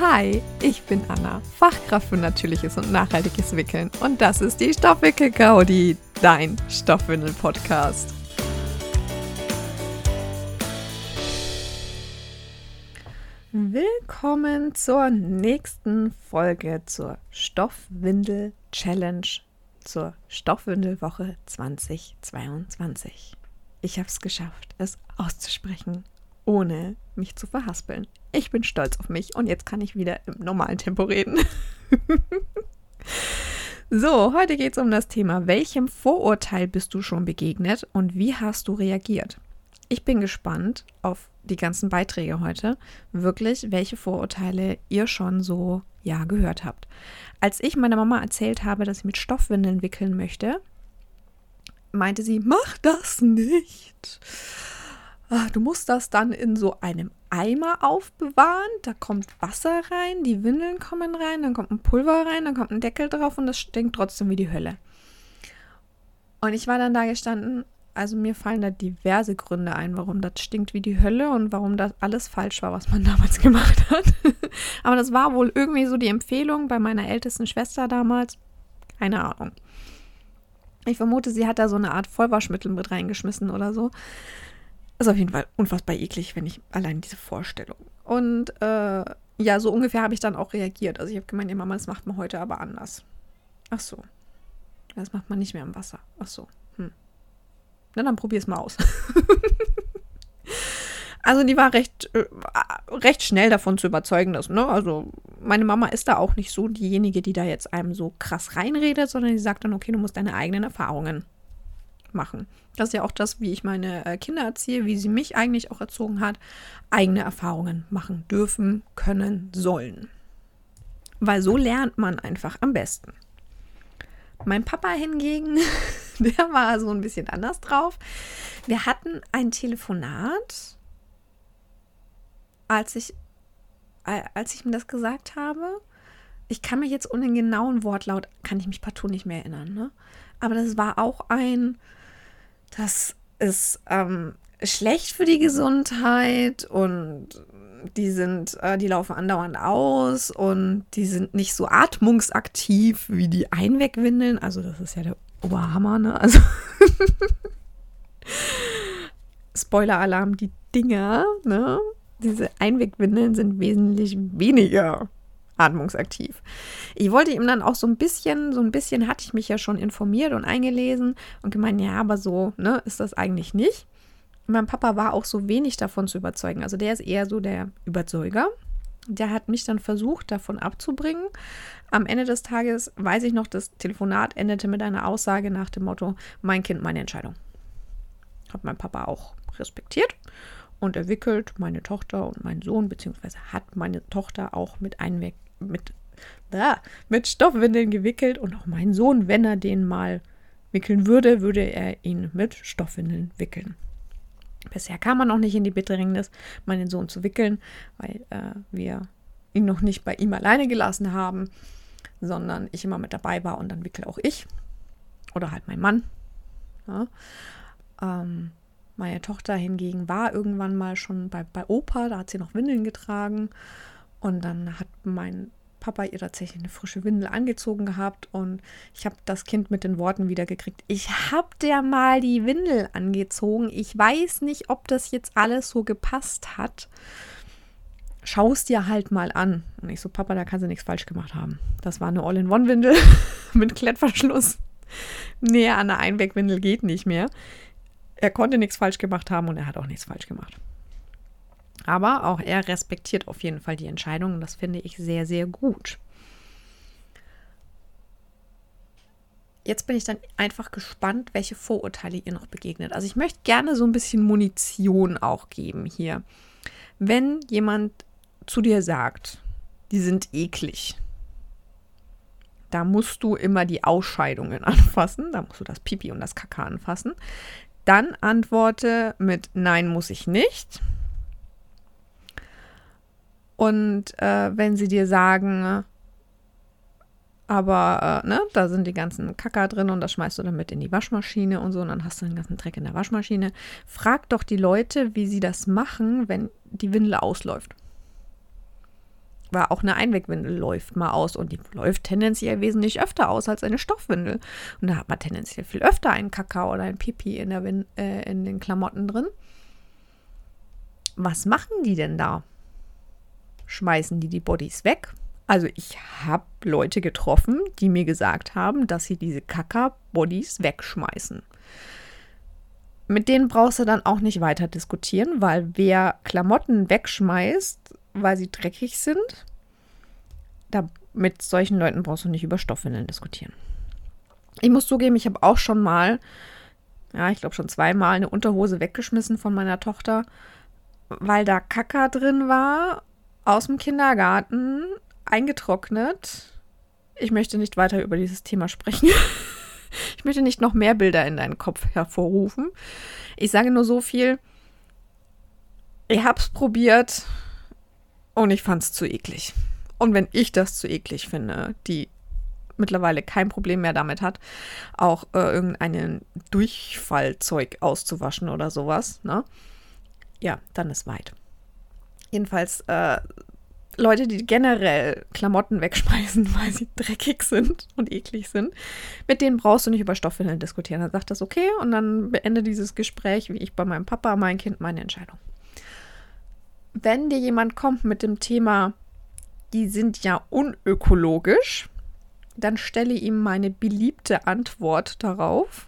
Hi, ich bin Anna, Fachkraft für natürliches und nachhaltiges Wickeln und das ist die Stoffwickel-Gaudi, dein Stoffwindel-Podcast. Willkommen zur nächsten Folge zur Stoffwindel-Challenge zur Stoffwindelwoche 2022. Ich habe es geschafft, es auszusprechen, ohne mich zu verhaspeln. Ich bin stolz auf mich und jetzt kann ich wieder im normalen Tempo reden. so, heute geht es um das Thema, welchem Vorurteil bist du schon begegnet und wie hast du reagiert? Ich bin gespannt auf die ganzen Beiträge heute, wirklich, welche Vorurteile ihr schon so ja gehört habt. Als ich meiner Mama erzählt habe, dass ich mit Stoffwindeln wickeln möchte, meinte sie, mach das nicht. Ah, du musst das dann in so einem Eimer aufbewahren. Da kommt Wasser rein, die Windeln kommen rein, dann kommt ein Pulver rein, dann kommt ein Deckel drauf und das stinkt trotzdem wie die Hölle. Und ich war dann da gestanden, also mir fallen da diverse Gründe ein, warum das stinkt wie die Hölle und warum das alles falsch war, was man damals gemacht hat. Aber das war wohl irgendwie so die Empfehlung bei meiner ältesten Schwester damals. Keine Ahnung. Ich vermute, sie hat da so eine Art Vollwaschmittel mit reingeschmissen oder so. Ist auf jeden Fall unfassbar eklig, wenn ich allein diese Vorstellung. Und äh, ja, so ungefähr habe ich dann auch reagiert. Also ich habe gemeint, ja Mama, das macht man heute aber anders. Ach so. Das macht man nicht mehr im Wasser. Ach so. Hm. Na, dann probier es mal aus. also die war recht, äh, recht schnell davon zu überzeugen, dass, ne, also meine Mama ist da auch nicht so diejenige, die da jetzt einem so krass reinredet, sondern die sagt dann, okay, du musst deine eigenen Erfahrungen machen. Das ist ja auch das, wie ich meine äh, Kinder erziehe, wie sie mich eigentlich auch erzogen hat. Eigene Erfahrungen machen dürfen, können, sollen. Weil so lernt man einfach am besten. Mein Papa hingegen, der war so ein bisschen anders drauf. Wir hatten ein Telefonat, als ich, als ich mir das gesagt habe. Ich kann mich jetzt um den genauen Wortlaut, kann ich mich partout nicht mehr erinnern. Ne? Aber das war auch ein, das ist ähm, schlecht für die Gesundheit und die sind, äh, die laufen andauernd aus und die sind nicht so atmungsaktiv wie die Einwegwindeln. Also das ist ja der Oberhammer, ne? Also Spoiler-Alarm, die Dinger, ne? Diese Einwegwindeln sind wesentlich weniger atmungsaktiv. Ich wollte ihm dann auch so ein bisschen, so ein bisschen hatte ich mich ja schon informiert und eingelesen und gemeint, ja, aber so, ne, ist das eigentlich nicht. Mein Papa war auch so wenig davon zu überzeugen. Also der ist eher so der Überzeuger. Der hat mich dann versucht, davon abzubringen. Am Ende des Tages weiß ich noch, das Telefonat endete mit einer Aussage nach dem Motto: Mein Kind, meine Entscheidung. Hat mein Papa auch respektiert und er wickelt meine Tochter und meinen Sohn, beziehungsweise hat meine Tochter auch mit Einweg mit, ah, mit Stoffwindeln gewickelt und auch mein Sohn, wenn er den mal wickeln würde, würde er ihn mit Stoffwindeln wickeln. Bisher kam er noch nicht in die Bedrängnis, meinen Sohn zu wickeln, weil äh, wir ihn noch nicht bei ihm alleine gelassen haben, sondern ich immer mit dabei war und dann wickel auch ich. Oder halt mein Mann. Ja. Ähm, meine Tochter hingegen war irgendwann mal schon bei, bei Opa, da hat sie noch Windeln getragen. Und dann hat mein Papa ihr tatsächlich eine frische Windel angezogen gehabt und ich habe das Kind mit den Worten wieder gekriegt. Ich habe dir mal die Windel angezogen. Ich weiß nicht, ob das jetzt alles so gepasst hat. Schau es dir halt mal an. Und ich so, Papa, da kannst du nichts falsch gemacht haben. Das war eine All-in-One-Windel mit Klettverschluss. Näher an der Einwegwindel geht nicht mehr. Er konnte nichts falsch gemacht haben und er hat auch nichts falsch gemacht. Aber auch er respektiert auf jeden Fall die Entscheidung und das finde ich sehr, sehr gut. Jetzt bin ich dann einfach gespannt, welche Vorurteile ihr noch begegnet. Also ich möchte gerne so ein bisschen Munition auch geben hier. Wenn jemand zu dir sagt, die sind eklig, da musst du immer die Ausscheidungen anfassen, da musst du das Pipi und das Kaka anfassen. Dann antworte mit Nein muss ich nicht. Und äh, wenn sie dir sagen, aber äh, ne, da sind die ganzen Kacker drin und das schmeißt du dann mit in die Waschmaschine und so und dann hast du den ganzen Dreck in der Waschmaschine. Frag doch die Leute, wie sie das machen, wenn die Windel ausläuft. Weil auch eine Einwegwindel läuft mal aus und die läuft tendenziell wesentlich öfter aus als eine Stoffwindel. Und da hat man tendenziell viel öfter einen Kakao oder ein Pipi in, der Win äh, in den Klamotten drin. Was machen die denn da? Schmeißen die die Bodies weg? Also ich habe Leute getroffen, die mir gesagt haben, dass sie diese Kaka-Bodies wegschmeißen. Mit denen brauchst du dann auch nicht weiter diskutieren, weil wer Klamotten wegschmeißt, weil sie dreckig sind, da, mit solchen Leuten brauchst du nicht über Stoffwindeln diskutieren. Ich muss zugeben, ich habe auch schon mal, ja, ich glaube schon zweimal eine Unterhose weggeschmissen von meiner Tochter, weil da Kaka drin war aus dem Kindergarten eingetrocknet. Ich möchte nicht weiter über dieses Thema sprechen. ich möchte nicht noch mehr Bilder in deinen Kopf hervorrufen. Ich sage nur so viel. Ich habe es probiert und ich fand es zu eklig. Und wenn ich das zu eklig finde, die mittlerweile kein Problem mehr damit hat, auch äh, irgendein Durchfallzeug auszuwaschen oder sowas, ne? Ja, dann ist weit. Jedenfalls äh, Leute, die generell Klamotten wegschmeißen, weil sie dreckig sind und eklig sind, mit denen brauchst du nicht über Stoffwindeln diskutieren. Dann sagt das okay und dann beende dieses Gespräch, wie ich bei meinem Papa, mein Kind, meine Entscheidung. Wenn dir jemand kommt mit dem Thema, die sind ja unökologisch, dann stelle ihm meine beliebte Antwort darauf.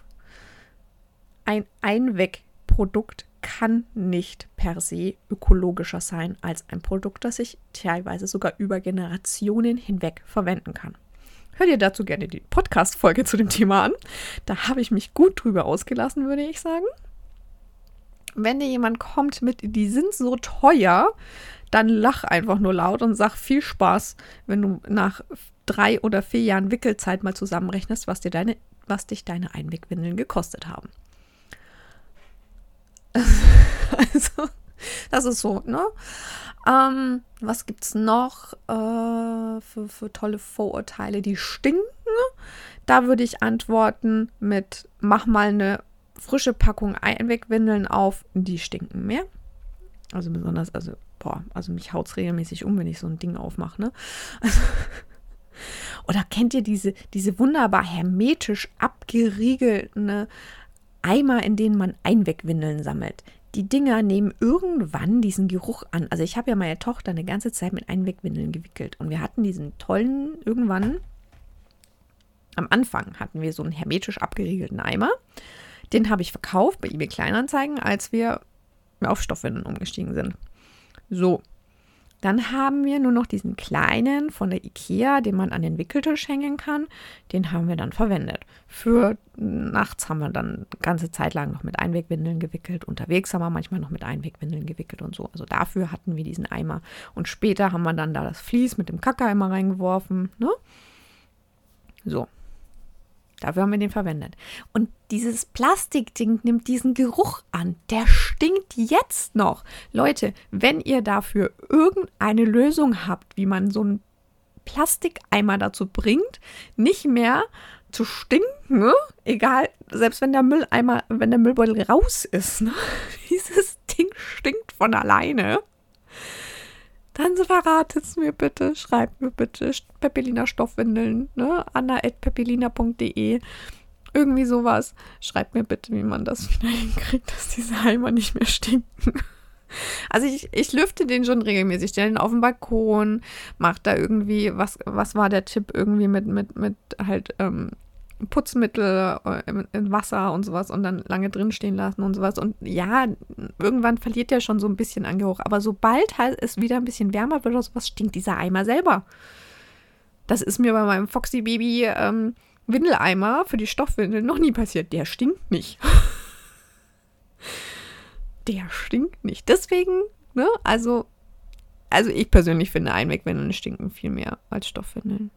Ein Einwegprodukt kann nicht per se ökologischer sein als ein Produkt, das ich teilweise sogar über Generationen hinweg verwenden kann. Hör dir dazu gerne die Podcast-Folge zu dem Thema an. Da habe ich mich gut drüber ausgelassen, würde ich sagen. Wenn dir jemand kommt mit, die sind so teuer, dann lach einfach nur laut und sag viel Spaß, wenn du nach drei oder vier Jahren Wickelzeit mal zusammenrechnest, was dir deine, was dich deine Einwegwindeln gekostet haben. Also, das ist so, ne? Ähm, was es noch äh, für, für tolle Vorurteile, die stinken? Da würde ich antworten mit: Mach mal eine frische Packung Einwegwindeln auf, die stinken mehr. Also besonders, also, boah, also mich haut es regelmäßig um, wenn ich so ein Ding aufmache, ne? Also, oder kennt ihr diese, diese wunderbar hermetisch abgeriegelten Eimer, in denen man Einwegwindeln sammelt. Die Dinger nehmen irgendwann diesen Geruch an. Also ich habe ja meine Tochter eine ganze Zeit mit Einwegwindeln gewickelt und wir hatten diesen tollen, irgendwann am Anfang hatten wir so einen hermetisch abgeriegelten Eimer. Den habe ich verkauft bei eBay Kleinanzeigen, als wir auf Stoffwindeln umgestiegen sind. So, dann haben wir nur noch diesen kleinen von der Ikea, den man an den Wickeltisch hängen kann. Den haben wir dann verwendet. Für nachts haben wir dann ganze Zeit lang noch mit Einwegwindeln gewickelt. Unterwegs haben wir manchmal noch mit Einwegwindeln gewickelt und so. Also dafür hatten wir diesen Eimer. Und später haben wir dann da das Vlies mit dem Kackereimer reingeworfen. Ne? So. Dafür haben wir den verwendet. Und dieses Plastikding nimmt diesen Geruch an. Der stinkt jetzt noch. Leute, wenn ihr dafür irgendeine Lösung habt, wie man so einen Plastikeimer dazu bringt, nicht mehr zu stinken, ne? egal, selbst wenn der Mülleimer, wenn der Müllbeutel raus ist, ne? dieses Ding stinkt von alleine dann verratet es mir bitte, schreibt mir bitte Pepelina Stoffwindeln, ne? anna.pepelina.de irgendwie sowas. Schreibt mir bitte, wie man das wieder hinkriegt, dass diese Heimer nicht mehr stinken. Also ich, ich lüfte den schon regelmäßig, stelle ihn auf den Balkon, mache da irgendwie, was, was war der Tipp, irgendwie mit, mit, mit halt ähm, Putzmittel äh, in Wasser und sowas und dann lange drin stehen lassen und sowas. Und ja, irgendwann verliert der schon so ein bisschen an Geruch. Aber sobald halt es wieder ein bisschen wärmer wird oder sowas, stinkt dieser Eimer selber. Das ist mir bei meinem Foxy Baby ähm, Windeleimer für die Stoffwindel noch nie passiert. Der stinkt nicht. der stinkt nicht. Deswegen, ne, also, also ich persönlich finde Einwegwindeln stinken viel mehr als Stoffwindeln.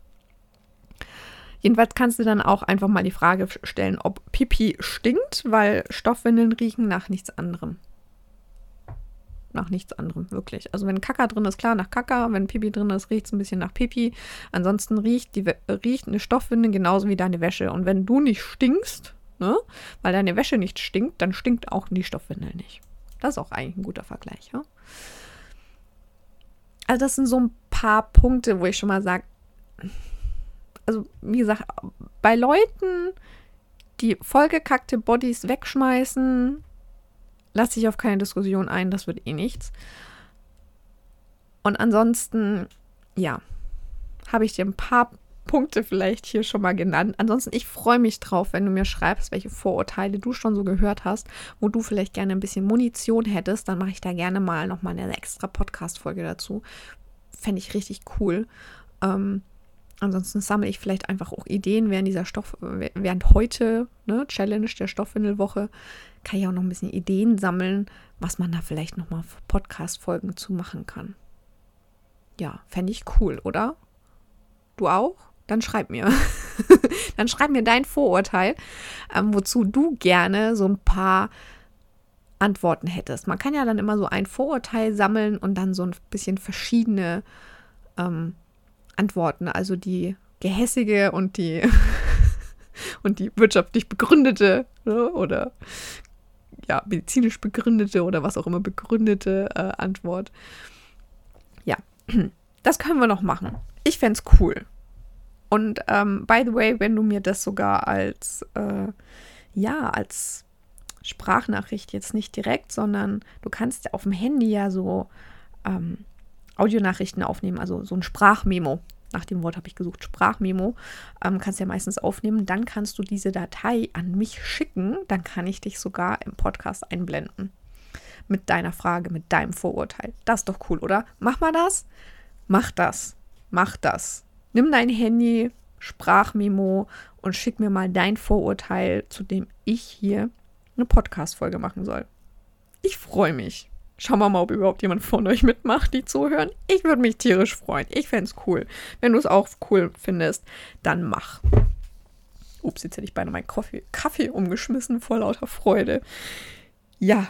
Jedenfalls kannst du dann auch einfach mal die Frage stellen, ob Pipi stinkt, weil Stoffwindeln riechen nach nichts anderem. Nach nichts anderem, wirklich. Also wenn Kaka drin ist, klar nach Kaka. Wenn Pipi drin ist, riecht es ein bisschen nach Pipi. Ansonsten riecht, die, riecht eine Stoffwindel genauso wie deine Wäsche. Und wenn du nicht stinkst, ne, weil deine Wäsche nicht stinkt, dann stinkt auch die Stoffwindel nicht. Das ist auch eigentlich ein guter Vergleich. Ja? Also das sind so ein paar Punkte, wo ich schon mal sage, also wie gesagt, bei Leuten, die vollgekackte Bodies wegschmeißen, lasse ich auf keine Diskussion ein, das wird eh nichts. Und ansonsten, ja, habe ich dir ein paar Punkte vielleicht hier schon mal genannt. Ansonsten, ich freue mich drauf, wenn du mir schreibst, welche Vorurteile du schon so gehört hast, wo du vielleicht gerne ein bisschen Munition hättest. Dann mache ich da gerne mal nochmal eine extra Podcast-Folge dazu. Fände ich richtig cool. Ähm, ansonsten sammle ich vielleicht einfach auch Ideen während dieser Stoff, während heute, ne, Challenge der Stoffwindelwoche, kann ich auch noch ein bisschen Ideen sammeln, was man da vielleicht nochmal Podcast-Folgen zu machen kann. Ja, fände ich cool, oder? Du auch? Dann schreib mir. dann schreib mir dein Vorurteil, ähm, wozu du gerne so ein paar Antworten hättest. Man kann ja dann immer so ein Vorurteil sammeln und dann so ein bisschen verschiedene ähm, Antworten, also die gehässige und die und die wirtschaftlich begründete ne, oder ja, medizinisch begründete oder was auch immer begründete äh, Antwort. Ja, das können wir noch machen. Ich fände es cool. Und ähm, by the way, wenn du mir das sogar als, äh, ja, als Sprachnachricht jetzt nicht direkt, sondern du kannst auf dem Handy ja so ähm, Audionachrichten aufnehmen, also so ein Sprachmemo. Nach dem Wort habe ich gesucht, Sprachmemo. Ähm, kannst ja meistens aufnehmen. Dann kannst du diese Datei an mich schicken. Dann kann ich dich sogar im Podcast einblenden. Mit deiner Frage, mit deinem Vorurteil. Das ist doch cool, oder? Mach mal das. Mach das mach das. Nimm dein Handy, Sprachmemo und schick mir mal dein Vorurteil, zu dem ich hier eine Podcast-Folge machen soll. Ich freue mich. Schauen wir mal, ob überhaupt jemand von euch mitmacht, die zuhören. Ich würde mich tierisch freuen. Ich fände es cool. Wenn du es auch cool findest, dann mach. Ups, jetzt hätte ich beinahe meinen Kaffee, Kaffee umgeschmissen vor lauter Freude. Ja.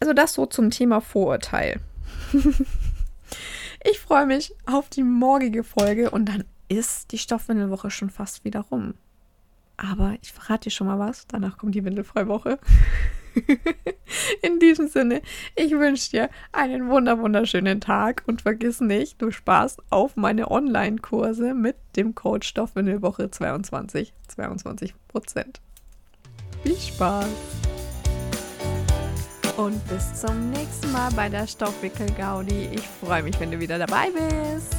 Also das so zum Thema Vorurteil. Ich freue mich auf die morgige Folge und dann ist die Stoffwindelwoche schon fast wieder rum. Aber ich verrate dir schon mal was. Danach kommt die Windelfreiwoche. In diesem Sinne, ich wünsche dir einen wunder wunderschönen Tag und vergiss nicht, du sparst auf meine Online-Kurse mit dem Code Stoffwindelwoche 22 22 Prozent. Viel Spaß! und bis zum nächsten Mal bei der Stoffwickel-Gaudi. Ich freue mich, wenn du wieder dabei bist.